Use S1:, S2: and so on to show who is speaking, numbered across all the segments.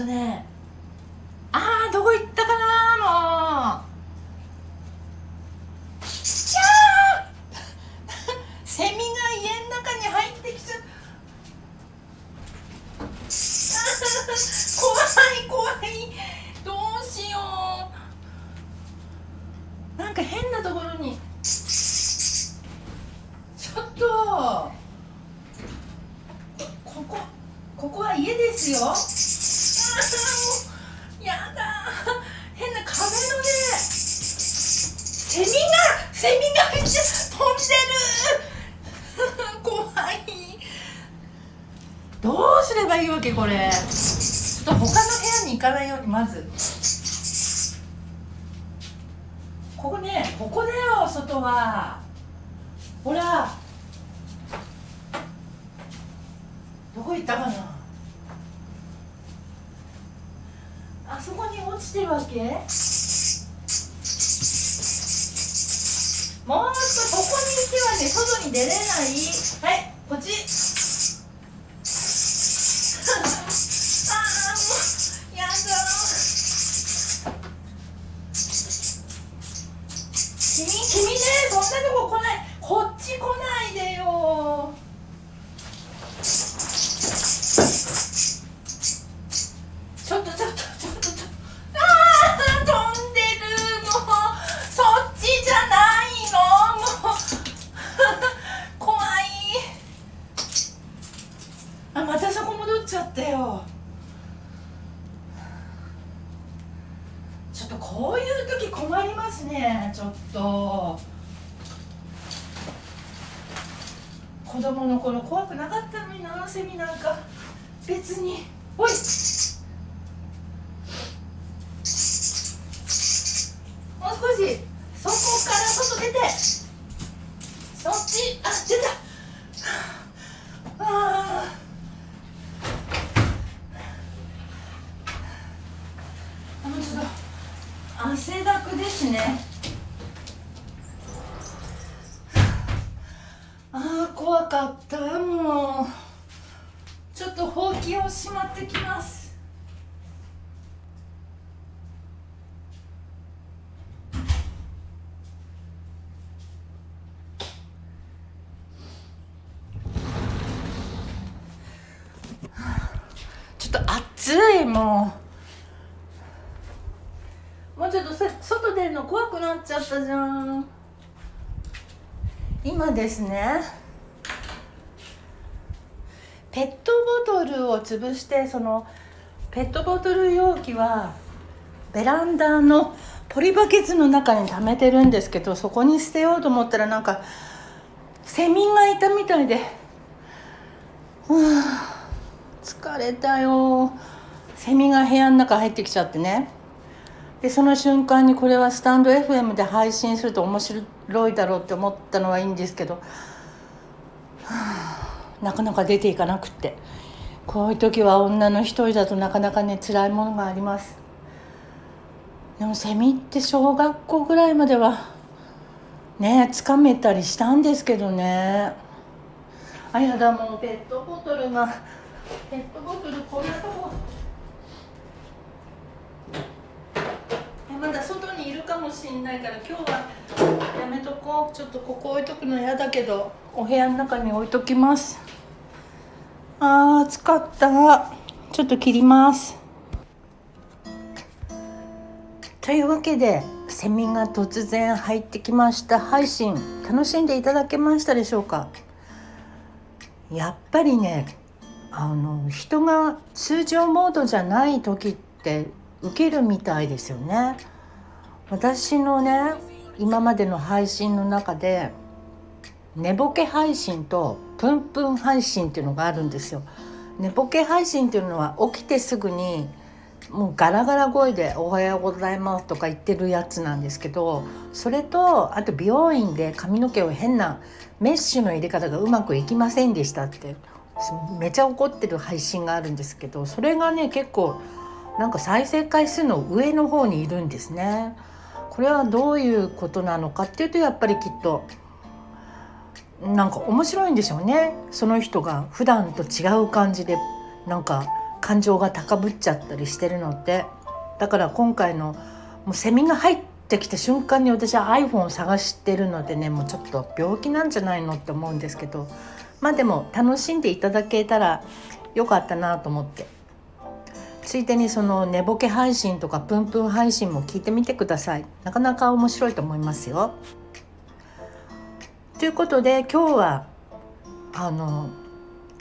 S1: とねあーどこ行ったかなもう。キャー。セミが家の中に入ってきちゃった怖い怖い。どうしよう。なんか変なところに。ちょっと。ここここは家ですよ。やだ変な壁のねセミがセミがめっちゃ飛んでる。怖い。どうすればいいわけこれ。ちょっと他の部屋に行かないようにまず。ここねここだよ外は。ほら。どこ行ったかな。あそこに落ちてるわけ？もう少しここに行けばね外に出れない。はいこっち。ああもうやだ君君ねそんなとこ来ない。こっち来ないで。ちょっとこういう時困りますねちょっと。子供の頃怖くなかったのになセミなんか。別に。おい。もう少し。そこから外出て。そっち。あ出たああもうちょっとですね。ああ怖かった。もう。ちょっとほうきをしまってきます。ちょっと暑いもう。もうちょっとさ外出るの怖くなっちゃったじゃん。今ですね。ペットボトルを潰してそのペットボトル容器はベランダのポリバケツの中に溜めてるんですけどそこに捨てようと思ったらなんかセミがいたみたいでふう疲れたよセミが部屋の中入ってきちゃってね。でその瞬間にこれはスタンド FM で配信すると面白いだろうって思ったのはいいんですけど、はあ、なかなか出ていかなくって。こういう時は女の一人だとなかなかね辛いものがあります。でもセミって小学校ぐらいまではねつかめたりしたんですけどね。あやだもうペットボトルがペットボトルこんなとこまだ外にいるかもしんないから今日はやめとこう。ちょっとここ置いとくの嫌だけどお部屋の中に置いときます。あー暑かった。ちょっと切ります。というわけでセミが突然入ってきました配信。楽しんでいただけましたでしょうか？やっぱりねあの人が通常モードじゃない時って受けるみたいですよね。私のね今までの配信の中で寝ぼけ配信とプンプン配信っていうのがあるんですよ寝ぼけ配信っていうのは起きてすぐにもうガラガラ声で「おはようございます」とか言ってるやつなんですけどそれとあと美容院で髪の毛を変なメッシュの入れ方がうまくいきませんでしたってめちゃ怒ってる配信があるんですけどそれがね結構なんか再生回数の上の方にいるんですね。これはどういうことなのかっていうとやっぱりきっとなんか面白いんでしょうね。その人が普段と違う感じでなんか感情が高ぶっちゃったりしてるのでだから今回のもうセミが入ってきた瞬間に私は iPhone を探してるのでねもうちょっと病気なんじゃないのって思うんですけど。まあでも楽しんでいただけたらよかったなと思って。ついでにその寝ぼけ配信とかプンプン配信も聞いてみてください。なかなか面白いと思いますよ。ということで今日はあの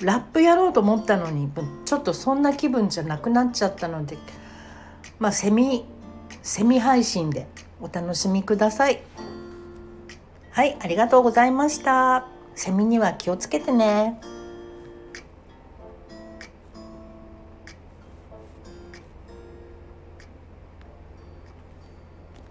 S1: ラップやろうと思ったのにちょっとそんな気分じゃなくなっちゃったのでまあセミセミ配信でお楽しみください。はいありがとうございました。セミには気をつけてね。